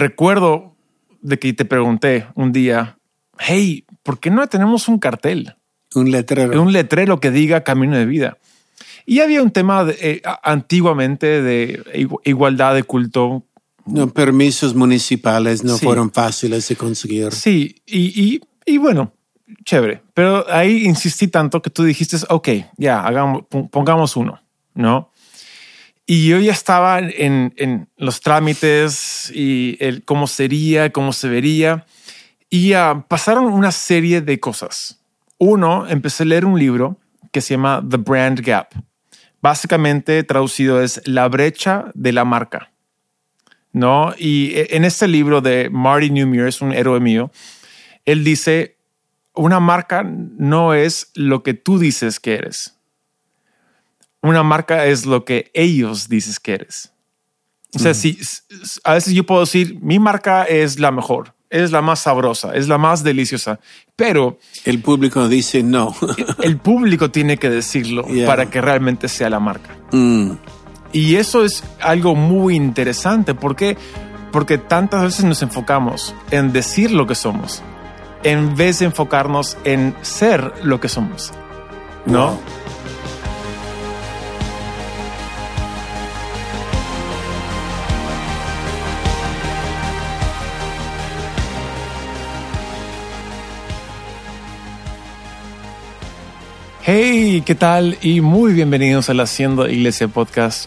recuerdo de que te pregunté un día, hey, ¿por qué no tenemos un cartel? Un letrero. Un letrero que diga camino de vida. Y había un tema de, eh, antiguamente de igualdad de culto. No, permisos municipales no fueron fáciles de conseguir. Sí, y, y, y, bueno, chévere. Pero ahí insistí tanto que tú dijiste, ok, ya, hagamos, pongamos uno, ¿no? Y yo ya estaba en, en los trámites y el cómo sería, cómo se vería. Y uh, pasaron una serie de cosas. Uno, empecé a leer un libro que se llama The Brand Gap. Básicamente traducido es la brecha de la marca. ¿No? Y e, en este libro de Marty Newmere, es un héroe mío, él dice, una marca no es lo que tú dices que eres. Una marca es lo que ellos dices que eres. O sea, si a veces yo puedo decir, mi marca es la mejor, es la más sabrosa, es la más deliciosa. Pero el público dice no. el público tiene que decirlo para que realmente sea la marca. Mm. Y eso es algo muy interesante. ¿Por qué? Porque tantas veces nos enfocamos en decir lo que somos en vez de enfocarnos en ser lo que somos. ¿No? Hey, ¿qué tal? Y muy bienvenidos al Haciendo Iglesia Podcast.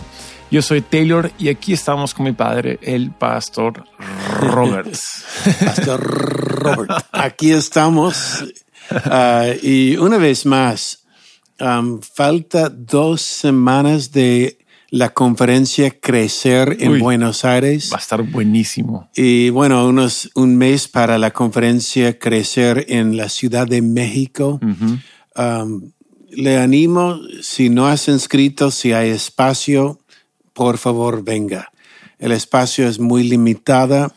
Yo soy Taylor y aquí estamos con mi padre, el pastor Roberts. pastor Robert. Aquí estamos. Ah, y una vez más, um, falta dos semanas de la conferencia Crecer en Buenos Aires. Va a estar buenísimo. Y bueno, unos, un mes para la conferencia Crecer en la Ciudad de México le animo, si no has inscrito, si hay espacio, por favor venga. El espacio es muy limitada,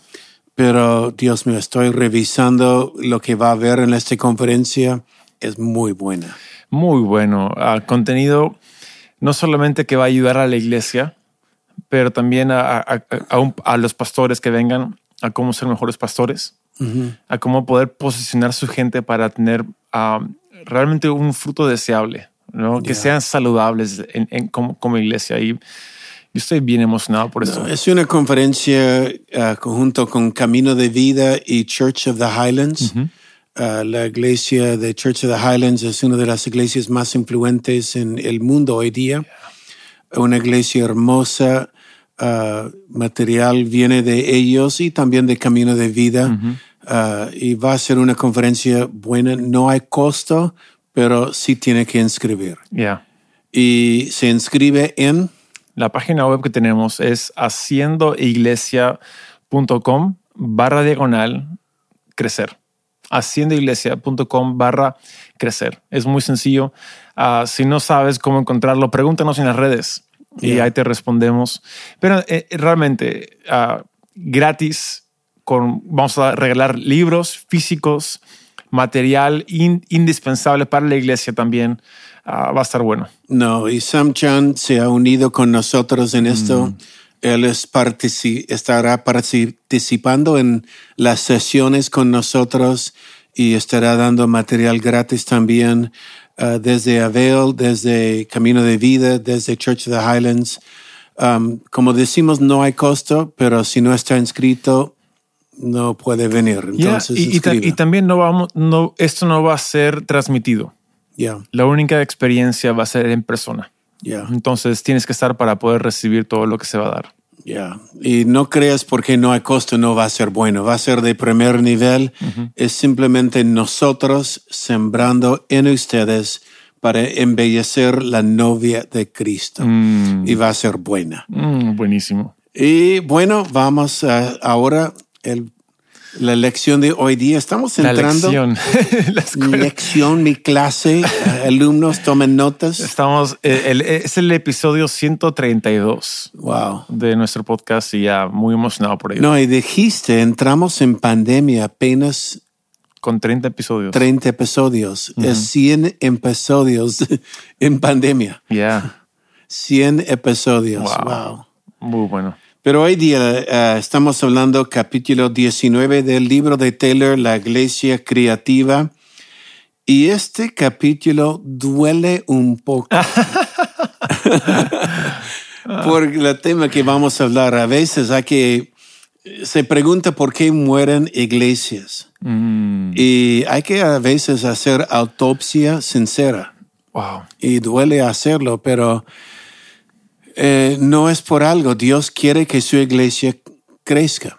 pero Dios mío, estoy revisando lo que va a haber en esta conferencia. Es muy buena. Muy bueno. Ah, contenido no solamente que va a ayudar a la iglesia, pero también a, a, los pastores que vengan a cómo ser mejores pastores, a cómo poder posicionar su gente para tener ah, realmente un fruto deseable, ¿no? que sean saludables en, como, iglesia. Y yo estoy bien emocionado por eso. es una conferencia uh, conjunto con Camino de Vida y Church of the Highlands. Uh, la iglesia de Church of the Highlands es una de las iglesias más influentes en el mundo hoy día. Una iglesia hermosa, uh, material viene de ellos y también de Camino de Vida. Uh, y va a ser una conferencia buena. No hay costo, pero sí tiene que inscribir. Ya. Y se inscribe en... La página web que tenemos es haciendoiglesia.com barra diagonal crecer. haciendoiglesia.com barra crecer. Es muy sencillo. Uh, si no sabes cómo encontrarlo, pregúntanos en las redes y ahí te respondemos. Pero eh, realmente uh, gratis vamos a regalar libros físicos, material indispensable para la iglesia también. Ah, va a estar bueno. No, y Sam Chan se ha unido con nosotros en esto. Mm. Él estará participando en las sesiones con nosotros y estará dando material gratis también ah, desde Avail, desde Camino de Vida, desde Church of the Highlands. Um, como decimos, no hay costo, pero si no está inscrito, no puede venir. Entonces y, y, también no vamos, no, esto no va a ser transmitido. Ya. La única experiencia va a ser en persona. Ya. Entonces tienes que estar para poder recibir todo lo que se va a dar. Ya. Y no creas porque no hay costo, no va a ser bueno. Va a ser de primer nivel. Es simplemente nosotros sembrando en ustedes para embellecer la novia de Cristo. Mm. Y va a ser buena. Mm, buenísimo. Y bueno, vamos a, ahora el, la lección de hoy día. Estamos entrando. La lección. mi lección, mi clase. alumnos, tomen notas. Estamos, eh, es el episodio 132. Wow. De nuestro podcast y ya muy emocionado por ello. No, y dijiste, entramos en pandemia apenas. Con 30 episodios. 30 episodios. Es 100 episodios en pandemia. Ya. 100 episodios. wow. Muy bueno. Pero hoy día eh, estamos hablando capítulo 19 del libro de Taylor, La Iglesia Creativa. Y este capítulo duele un poco. Por el tema que vamos a hablar. A veces hay que, se pregunta por qué mueren iglesias. Mm. Y hay que a veces hacer autopsia sincera. Wow. Y duele hacerlo, pero eh, no es por algo. Dios quiere que su iglesia crezca.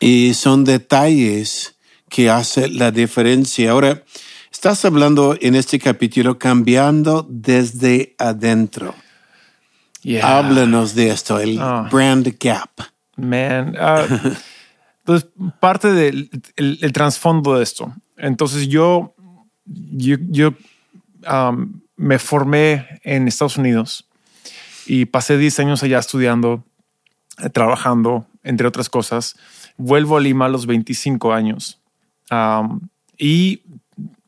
Y son detalles que hacen la diferencia. Ahora, estás hablando en este capítulo cambiando desde adentro. Yeah. Háblanos de esto, el Ah. brand gap. Man. ah, entonces, parte del el, el trasfondo de esto. Entonces, yo, yo, yo um, me formé en Estados Unidos y pasé 10 años allá estudiando, eh, trabajando, entre otras cosas. Vuelvo a Lima a los 25 años um, y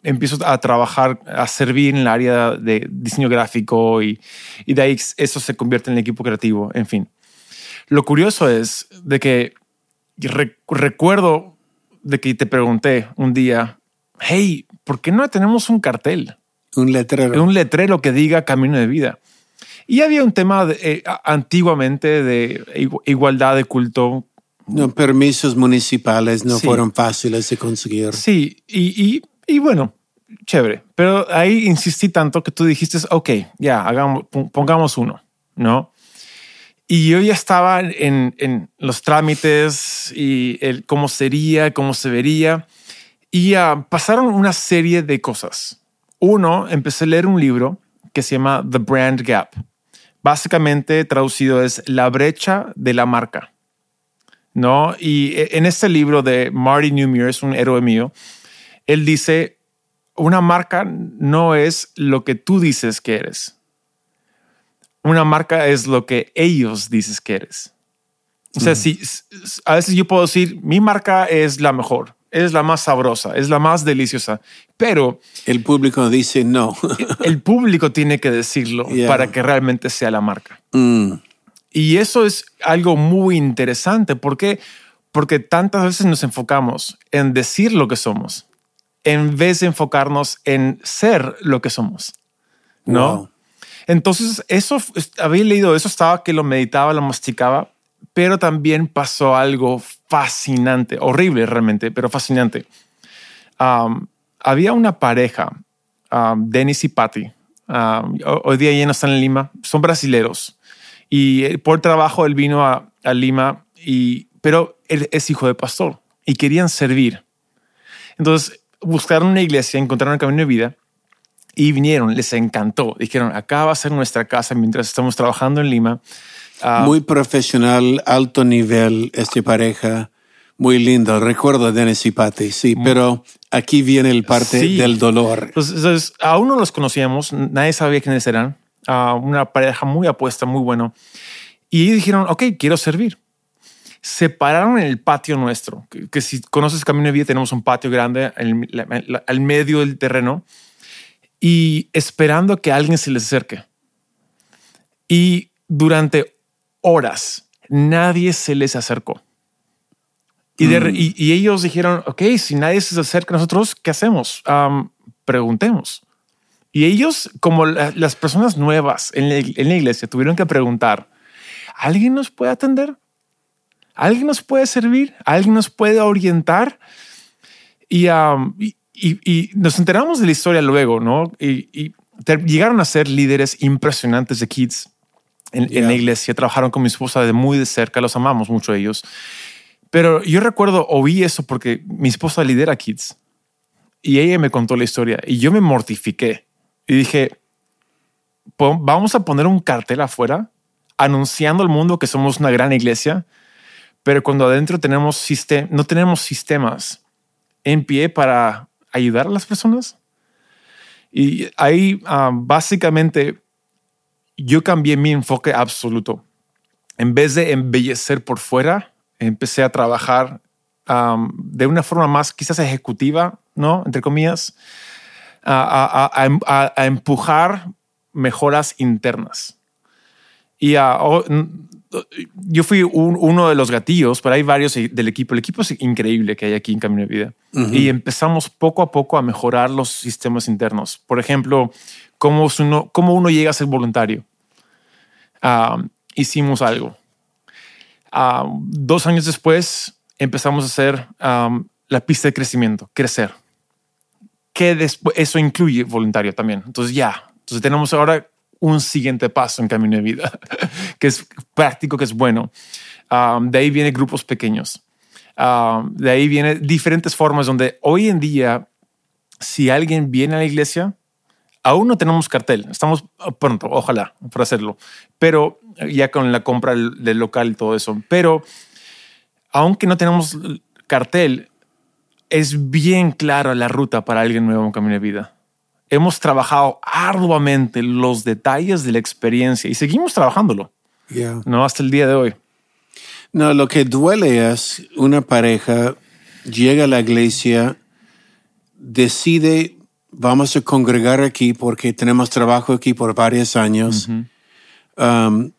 empiezo a trabajar, a servir en el área de diseño gráfico y, y de ahí eso se convierte en el equipo creativo, en fin. Lo curioso es de que re- recuerdo de que te pregunté un día, hey, ¿por qué no tenemos un cartel? Un letrero. Un letrero que diga camino de vida. Y había un tema de, eh, antiguamente de igu- igualdad de culto. No, permisos municipales no Sí. fueron fáciles de conseguir. Sí, y, y, y bueno, chévere. Pero ahí insistí tanto que tú dijiste, ok, ya, hagamos, pon- pongamos uno, ¿no? Y yo ya estaba en, en los trámites y el cómo sería, cómo se vería. Y pasaron una serie de cosas. Uno, empecé a leer un libro que se llama The Brand Gap. Básicamente traducido es la brecha de la marca. ¿No? Y e- en este libro de Marty Newmere, es un héroe mío, él dice, una marca no es lo que tú dices que eres. Una marca es lo que ellos dices que eres. O sea, si a veces yo puedo decir, mi marca es la mejor, es la más sabrosa, es la más deliciosa, pero El público dice no. el público tiene que decirlo Yeah. para que realmente sea la marca. Mm, Y eso es algo muy interesante. ¿Por qué? Porque tantas veces nos enfocamos en decir lo que somos en vez de enfocarnos en ser lo que somos. ¿no? wow. Entonces, eso es- había leído eso, estaba que lo meditaba, lo masticaba, pero también pasó algo fascinante, horrible realmente, pero fascinante. Había una pareja, Dennis y Patty. um, ho- hoy día ya no están en Lima, son brasileros. Y eh, por trabajo él vino a, a Lima, y, pero él es hijo de pastor y querían servir. Entonces buscaron una iglesia, encontraron el camino de vida y vinieron, les encantó. Dijeron, acá va a ser nuestra casa mientras estamos trabajando en Lima. Ah, Muy profesional, alto nivel, esta pareja. Muy lindo. Recuerdo a Dennis y Patty, sí, pero aquí viene el parte Mm. Sí. del dolor. Pues, entonces, aún no los conocíamos, nadie sabía quiénes eran. Ah, una pareja muy apuesta, muy bueno. Y dijeron, ok, quiero servir. Se pararon en el patio nuestro, que, que si conoces Camino de Vida, tenemos un patio grande al, la- al medio del terreno y esperando que alguien se les acerque. Y durante horas nadie se les acercó. Y, de re- y- y ellos dijeron, ok, si nadie se acerca a nosotros, ¿qué hacemos? Preguntemos. Y ellos, como la- las personas nuevas en la, en la iglesia, tuvieron que preguntar, ¿alguien nos puede atender? ¿Alguien nos puede servir? ¿Alguien nos puede orientar? Y, y, nos enteramos de la historia luego, ¿no? Y, llegaron a ser líderes impresionantes de kids en, en Yeah. la iglesia. Trabajaron con mi esposa de muy de cerca, los amamos mucho ellos. Pero yo recuerdo, oí eso porque mi esposa lidera kids y ella me contó la historia y yo me mortifiqué y dije, "Pon- vamos a poner un cartel afuera anunciando al mundo que somos una gran iglesia, pero cuando adentro tenemos no tenemos sistemas en pie para ayudar a las personas. Y ahí ah, básicamente yo cambié mi enfoque absoluto. En vez de embellecer por fuera, empecé a trabajar um, de una forma más quizás ejecutiva, ¿no? Entre comillas, a, a- a- a- a- a empujar mejoras internas. Y yo fui uno de los gatillos, pero hay varios del equipo. El equipo es increíble que hay aquí en Camino de Vida. Y empezamos poco a poco a mejorar los sistemas internos. Por ejemplo, cómo uno, cómo uno llega a ser voluntario. Ah, hicimos algo. Ah, dos años después empezamos a hacer la pista de crecimiento, crecer. Que después, eso incluye voluntario también. Entonces ya, entonces tenemos ahora un siguiente paso en camino de vida, que es práctico, que es bueno. de ahí vienen grupos pequeños. de ahí vienen diferentes formas donde hoy en día, si alguien viene a la iglesia, aún no tenemos cartel. Estamos pronto, ojalá, para hacerlo. Pero ya con la compra del local y todo eso. Pero aunque no tenemos cartel, es bien clara la ruta para alguien nuevo en Camino de Vida. Hemos trabajado arduamente los detalles de la experiencia y seguimos trabajándolo. No hasta el día de hoy. No, lo que duele es una pareja llega a la iglesia, decide vamos a congregar aquí porque tenemos trabajo aquí por varios años. Um,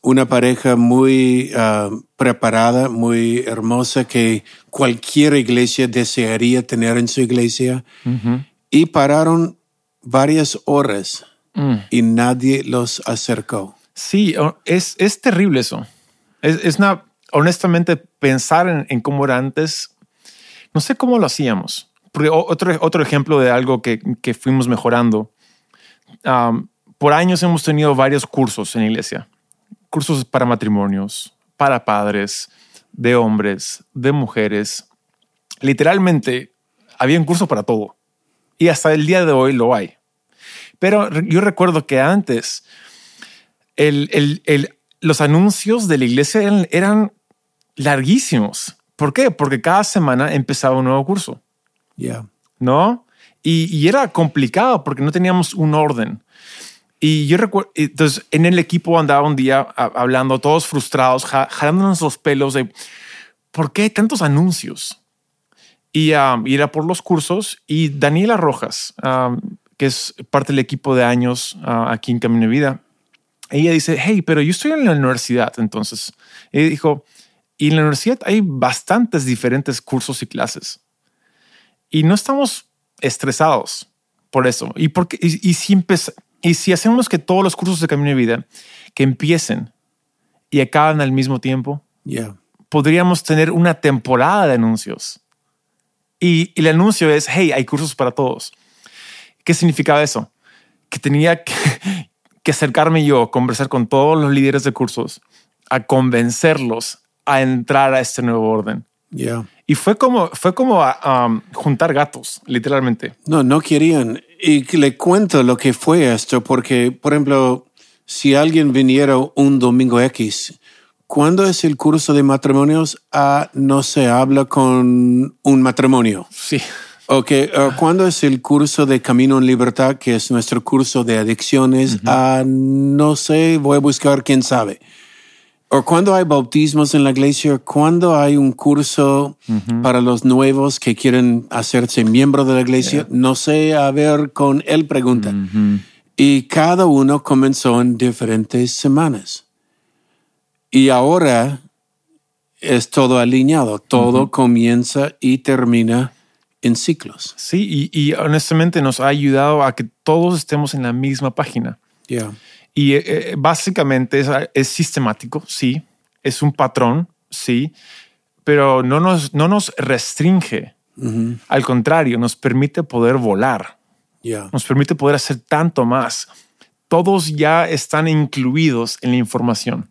una pareja muy uh, preparada, muy hermosa que cualquier iglesia desearía tener en su iglesia. Y pararon varias horas mm. y nadie los acercó. Sí, es, es terrible eso. Es, es una, honestamente, pensar en, cómo era antes, no sé cómo lo hacíamos. Otro, otro ejemplo de algo que, que fuimos mejorando. por años hemos tenido varios cursos en iglesia. Cursos para matrimonios, para padres, de hombres, de mujeres. Literalmente, había un curso para todo. Y hasta el día de hoy lo hay. Pero yo recuerdo que antes los anuncios de la iglesia eran, larguísimos. ¿Por qué? Porque cada semana empezaba un nuevo curso. Ya. ¿No? Y, era complicado porque no teníamos un orden. Y yo recuerdo, entonces en el equipo andaba un día hablando, todos frustrados, jalándonos los pelos de por qué tantos anuncios. Y, um, era por los cursos. Y Daniela Rojas, um, que es parte del equipo de años uh, aquí en Camino de Vida, ella dice, hey, pero yo estoy en la universidad. Entonces, ella dijo, y en la universidad hay bastantes diferentes cursos y clases. Y no estamos estresados por eso. Y, porque, y, si, y si hacemos que todos los cursos de Camino de Vida que empiecen y acaban al mismo tiempo, podríamos tener una temporada de anuncios. Y, y el anuncio es, hey, hay cursos para todos. ¿Qué significaba eso? Que tenía que, acercarme yo, conversar con todos los líderes de cursos, a convencerlos a entrar a este nuevo orden. Y fue como, fue como um, juntar gatos, literalmente. No, no querían. Y le cuento lo que fue esto, porque, por ejemplo, si alguien viniera un domingo X, ¿cuándo es el curso de matrimonios? Ah, no se habla con un matrimonio. Sí. Ok, uh, ¿cuándo es el curso de Camino en Libertad, que es nuestro curso de adicciones? Ah, no sé, voy a buscar quién sabe. ¿O cuándo hay bautismos en la iglesia? ¿Cuándo hay un curso para los nuevos que quieren hacerse miembro de la iglesia? No sé, a ver, con él pregunta. Y cada uno comenzó en diferentes semanas. Y ahora es todo alineado, todo comienza y termina en ciclos. Sí, y, honestamente nos ha ayudado a que todos estemos en la misma página. Y eh, eh, básicamente es, sistemático, sí, es un patrón, sí, pero no nos, no nos restringe. Al contrario, nos permite poder volar. Nos permite poder hacer tanto más. Todos ya están incluidos en la información.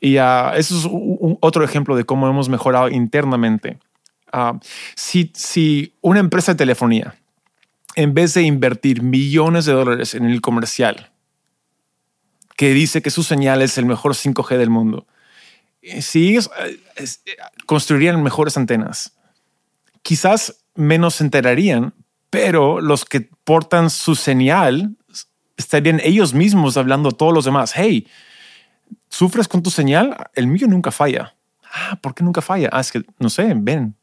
Y uh, eso es otro ejemplo de cómo hemos mejorado internamente. Ah, si, si una empresa de telefonía, en vez de invertir millones de dólares en el comercial, que dice que su señal es el mejor 5G del mundo, eh, si ellos eh, eh, construirían mejores antenas, quizás menos se enterarían, pero los que portan su señal estarían ellos mismos hablando a todos los demás. Hey, ¿sufres con tu señal? El mío nunca falla. Ah, ¿por qué nunca falla? Ah, es que no sé, ven,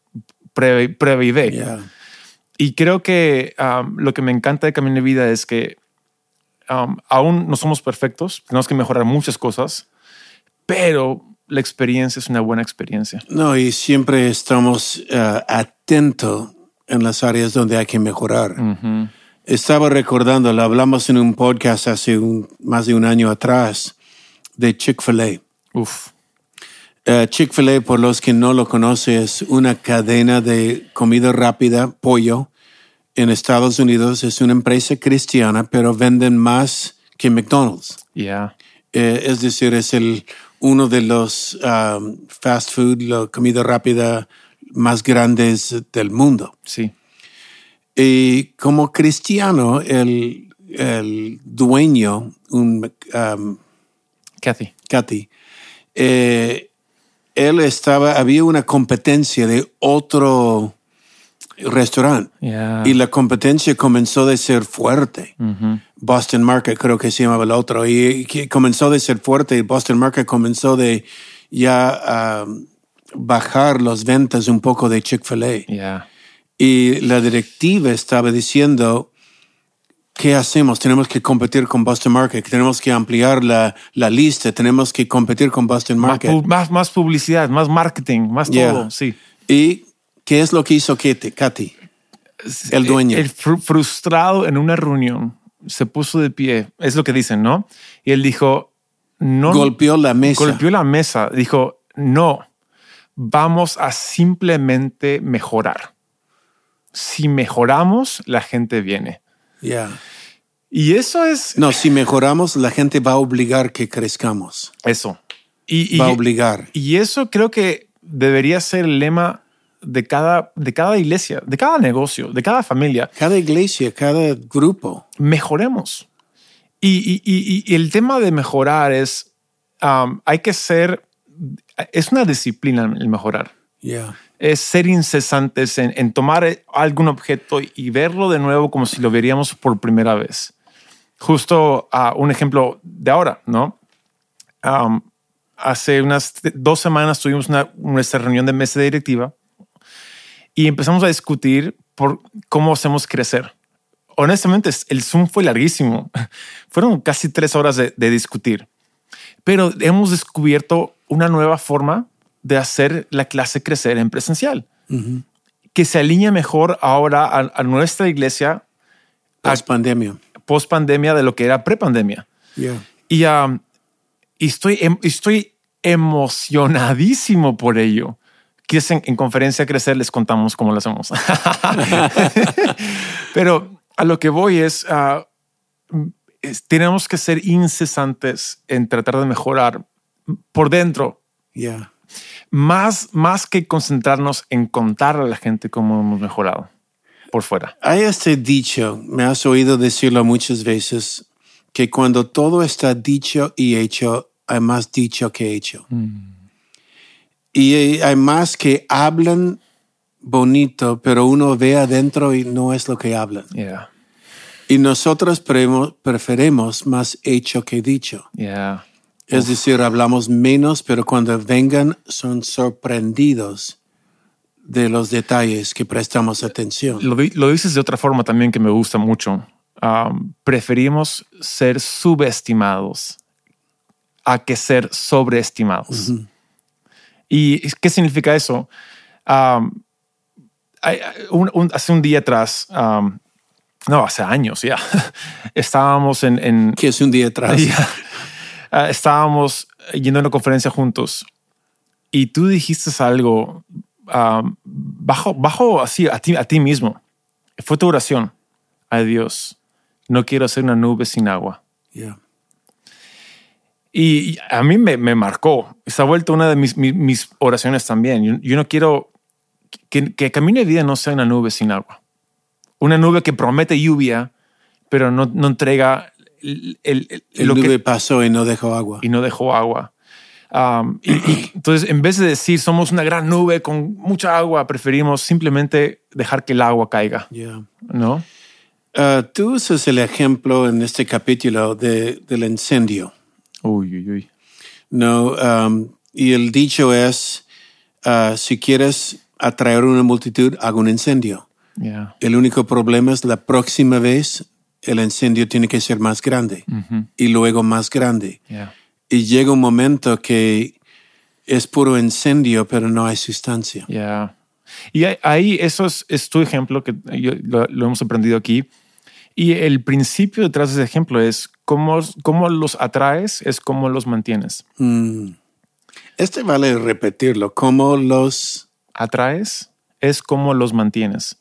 previve. Y creo que um, lo que me encanta de Camino de Vida es que um, aún no somos perfectos, tenemos que mejorar muchas cosas, pero la experiencia es una buena experiencia. No, y siempre estamos uh, atentos en las áreas donde hay que mejorar. Ujú. Estaba recordando, lo hablamos en un podcast hace un- más de un año atrás, de Chick-fil-A. Uf, Eh, Chick-fil-A, por los que no lo conocen, es una cadena de comida rápida, pollo, en Estados Unidos. Es una empresa cristiana, pero venden más que McDonald's. yeah. Eh, es decir, es el, uno de los um, fast food, la comida rápida más grandes del mundo. Sí. Y como cristiano, el, el dueño, un um, Kathy. Katy, eh, él estaba, había una competencia de otro restaurante Yeah. y la competencia comenzó de ser fuerte. Ujú. Boston Market creo que se llamaba el otro y comenzó de ser fuerte y Boston Market comenzó de ya um, bajar las ventas un poco de Chick-fil-A. Yeah. Y la directiva estaba diciendo, ¿qué hacemos? Tenemos que competir con Boston Market, tenemos que ampliar la, la lista, tenemos que competir con Boston Market. más, más publicidad, más marketing, más Yeah. todo. Sí. ¿Y qué es lo que hizo Katy? Katy? El dueño. El fru- frustrado en una reunión se puso de pie. Es lo que dicen, ¿no? Y él dijo, no. Golpeó la mesa. Golpeó la mesa. Dijo, no, vamos a simplemente mejorar. Si mejoramos, la gente viene. Yeah. Y eso es No, si mejoramos, la gente va a obligar que crezcamos. eso. Y, y- Va a obligar. y eso creo que debería ser el lema de cada, de cada iglesia, de cada negocio, de cada familia. Cada iglesia, cada grupo. Mejoremos. Y, y- y- y el tema de mejorar es, um, hay que ser, es una disciplina el mejorar. Yeah. es ser incesantes en, en tomar algún objeto y verlo de nuevo como si lo veríamos por primera vez. Justo a un ejemplo de ahora, ¿no? Um, hace unas dos semanas tuvimos una, nuestra reunión de mesa directiva y empezamos a discutir por cómo hacemos crecer. Honestamente, es- el Zoom fue larguísimo. Fueron casi tres horas de, de discutir, pero hemos descubierto una nueva forma de hacer la clase crecer en presencial, que se alinea mejor ahora a, a nuestra iglesia Post pandemia. post pandemia de lo que era pre pandemia. Yeah. Y, um, y estoy, em- estoy emocionadísimo por ello. Quizás en, en conferencia crecer les contamos cómo lo hacemos. Pero a lo que voy es, ah, es- tenemos que ser incesantes en tratar de mejorar por dentro, Yeah. más, más que concentrarnos en contar a la gente cómo hemos mejorado por fuera. Hay este dicho, me has oído decirlo muchas veces, que cuando todo está dicho y hecho, hay más dicho que hecho. Y hay más que hablan bonito, pero uno ve adentro y no es lo que hablan. Yeah, Y nosotros preferimos más hecho que dicho. yeah. Es decir, hablamos menos, pero cuando vengan son sorprendidos de los detalles que prestamos atención. Lo, lo dices de otra forma también que me gusta mucho. Um, preferimos ser subestimados a que ser sobreestimados. ¿Y qué significa eso? Um, un- un- hace un día atrás, um, no, hace años ya, estábamos en, en, Que es un día atrás. Ya. Ah, estábamos yendo a una conferencia juntos y tú dijiste algo bajo, bajo así a ti, a ti mismo. Fue tu oración. Ay Dios, no quiero ser una nube sin agua. Yeah. Y, a mí me, me marcó. Se ha vuelto una de mis, mis, mis oraciones también. Yo, yo no quiero que, que camino de vida no sea una nube sin agua. Una nube que promete lluvia, pero no, no entrega el, el- el- El lo que- nube pasó y no dejó agua. y no dejó agua. Um, y, y entonces, en vez de decir somos una gran nube con mucha agua, preferimos simplemente dejar que el agua caiga, Yeah. ¿no? Uh, tú usas el ejemplo en este capítulo de, del incendio. Uy, uy, uy. No, um, y el dicho es, uh, si quieres atraer una multitud, haga un incendio. Yeah. El único problema es la próxima vez el incendio tiene que ser más grande y luego más grande. Yeah. y llega un momento que es puro incendio, pero no hay sustancia. Y ahí- ahí eso es, es tu ejemplo que yo- lo, lo hemos aprendido aquí. Y el principio detrás de ese ejemplo es cómo, cómo los atraes, es cómo los mantienes. Mm. Este vale repetirlo, como los... Atraes es cómo los mantienes.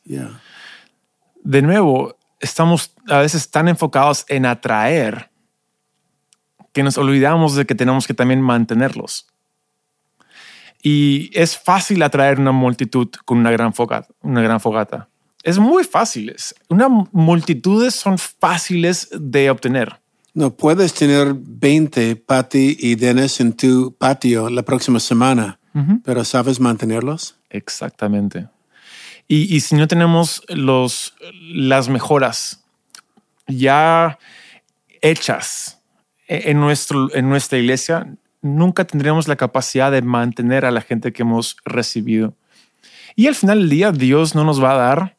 De nuevo, estamos a veces tan enfocados en atraer que nos olvidamos de que tenemos que también mantenerlos. Y es fácil atraer una multitud con una gran fogata. Una gran fogata. Es muy fácil. Es- Una multitudes son fáciles de obtener. No, puedes tener 20 Patty y Dennis en tu patio la próxima semana, pero ¿sabes mantenerlos? Exactamente. Y, y si no tenemos los, las mejoras ya hechas e- en, nuestro, en nuestra iglesia, nunca tendremos la capacidad de mantener a la gente que hemos recibido. Y al final del día, Dios no nos va a dar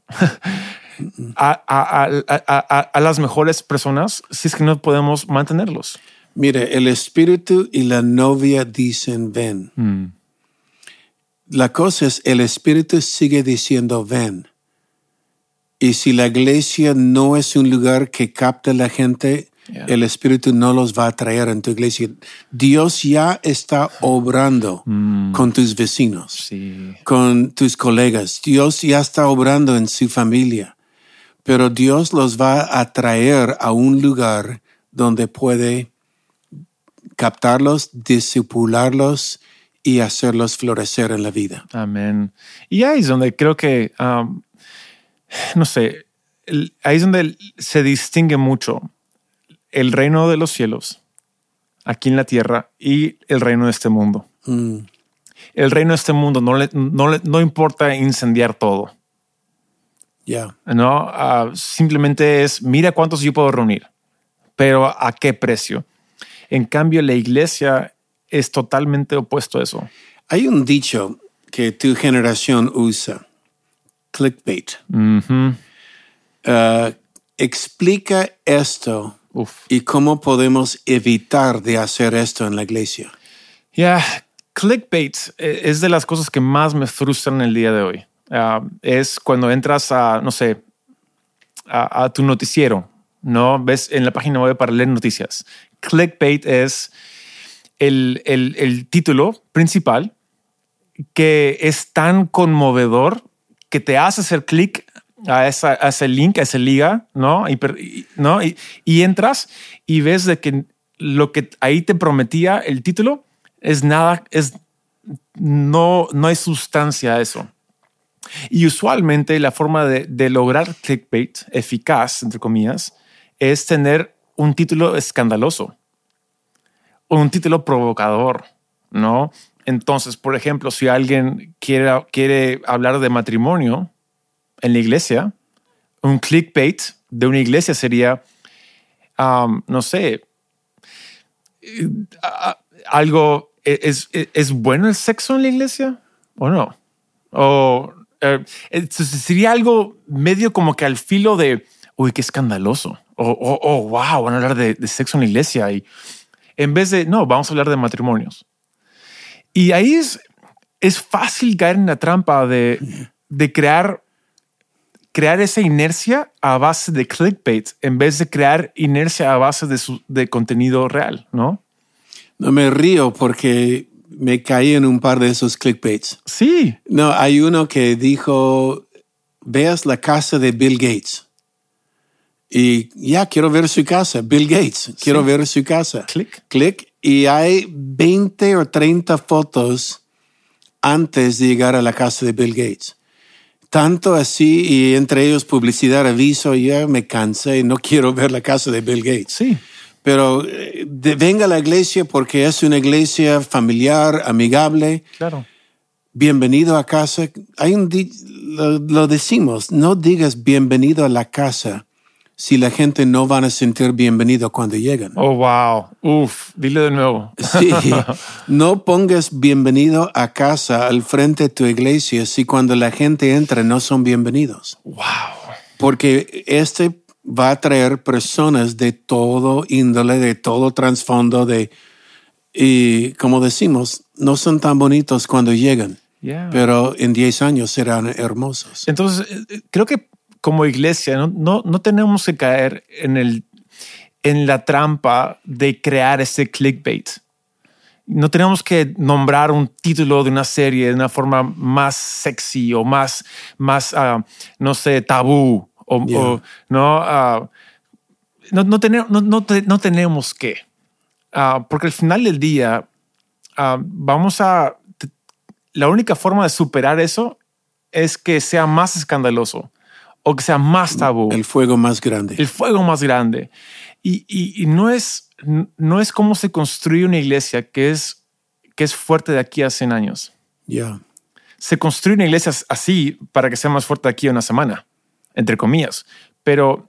a, las mejores personas si es que no podemos mantenerlos. Mire, el espíritu y la novia dicen ven. La cosa es, el espíritu sigue diciendo ven. Y si la iglesia no es un lugar que capta a la gente, Yeah. el espíritu no los va a traer en tu iglesia. Dios ya está obrando con tus vecinos Sí. con tus colegas. Dios ya está obrando en su familia, pero Dios los va a traer a un lugar donde puede captarlos, discipularlos y hacerlos florecer en la vida. Amén. Y ahí es donde creo que, um, no sé, ahí es donde se distingue mucho el reino de los cielos aquí en la tierra y el reino de este mundo. Mm, El reino de este mundo no le, no le- no importa incendiar todo, Ya, ¿no? Ah, simplemente es, mira cuántos yo puedo reunir, pero a qué precio. En cambio, la iglesia es totalmente opuesto a eso. Hay un dicho que tu generación usa, clickbait. Uh, explica esto Uf. y cómo podemos evitar de hacer esto en la iglesia. Ya, clickbait eh, es de las cosas que más me frustran el día de hoy. Ah, es cuando entras a, no sé, a, tu noticiero, ¿no? Ves en la página web para leer noticias. Clickbait es el, el- título principal que es tan conmovedor que te hace hacer clic a, a ese link, a esa liga, ¿no? Y, ¿no? Y entras y ves de que lo que ahí te prometía el título es nada, es no, no hay sustancia a eso. Y usualmente la forma de, de lograr clickbait eficaz, entre comillas, es tener un título escandaloso o un título provocador, ¿no? Entonces, por ejemplo, si alguien quiere, quiere hablar de matrimonio en la iglesia, un clickbait de una iglesia sería, no sé, algo, ¿e-, ¿es, es, es bueno el sexo en la iglesia o no? O eh, sería algo medio como que al filo de, uy, qué escandaloso. O, o- oh, wow, van a hablar de, de sexo en la iglesia. Y en vez de, no, vamos a hablar de matrimonios. Y ahí es, es fácil caer en la trampa de, de crear, crear esa inercia a base de clickbait en vez de crear inercia a base de, su, de contenido real, ¿no? No me río porque me caí en un par de esos clickbaits. Sí, No, hay uno que dijo, veas la casa de Bill Gates. Y ya, quiero ver su casa, Bill Gates, quiero ver su casa. click. Clic y hay 20 o 30 fotos antes de llegar a la casa de Bill Gates. Tanto así y entre ellos publicidad, aviso, ya me cansé, no quiero ver la casa de Bill Gates. Sí, Pero eh, de- venga a la iglesia porque es una iglesia familiar, amigable. claro. Bienvenido a casa. Hay un lo, lo decimos, no digas bienvenido a la casa si la gente no van a sentir bienvenido cuando llegan. Oh, wow. Uf, dile de nuevo. Sí, no pongas bienvenido a casa al frente de tu iglesia si cuando la gente entra no son bienvenidos. Wow. Porque este va a traer personas de todo índole, de todo trasfondo, de Y como decimos, no son tan bonitos cuando llegan, Yeah. pero en 10 años serán hermosos. Entonces, eh, creo que como iglesia no, no, no tenemos que caer en, el, en la trampa de crear ese clickbait. No tenemos que nombrar un título de una serie de una forma más sexy o más, más ah, no sé, tabú. O, Yeah. o, no, ah, no, no, tenemos, no, no te- no tenemos que. Ah, porque al final del día ah, vamos a... te- La única forma de superar eso es que sea más escandaloso o que sea más tabú, El fuego más grande. el fuego más grande. Y, y- y no, es, no es cómo se construye una iglesia que es, que es fuerte de aquí a 100 años. Ya. Se construye una iglesia así para que sea más fuerte de aquí a una semana, entre comillas. Pero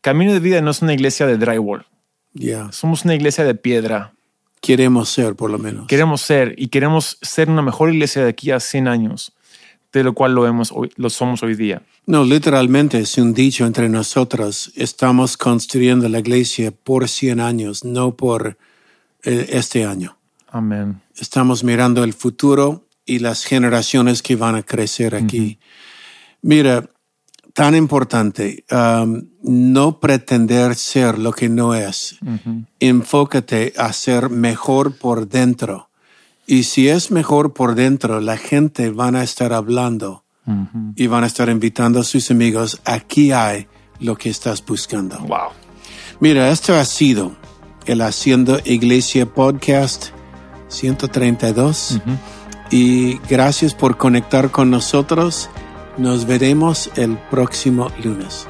Camino de Vida no es una iglesia de drywall. Ya. Somos una iglesia de piedra. Queremos ser, por lo menos. Queremos ser y queremos ser una mejor iglesia de aquí a 100 años, de lo cual lo, hemos hoy, lo somos hoy día. No, literalmente es un dicho entre nosotros. Estamos construyendo la iglesia por 100 años, no por eh, este año. Amén. Estamos mirando el futuro y las generaciones que van a crecer aquí. Mira, tan importante, um, no pretender ser lo que no es. Enfócate a ser mejor por dentro. Y si es mejor por dentro, la gente van a estar hablando y van a estar invitando a sus amigos. Aquí hay lo que estás buscando. Wow. Mira, esto ha sido el Haciendo Iglesia Podcast 132. Y gracias por conectar con nosotros. Nos veremos el próximo lunes.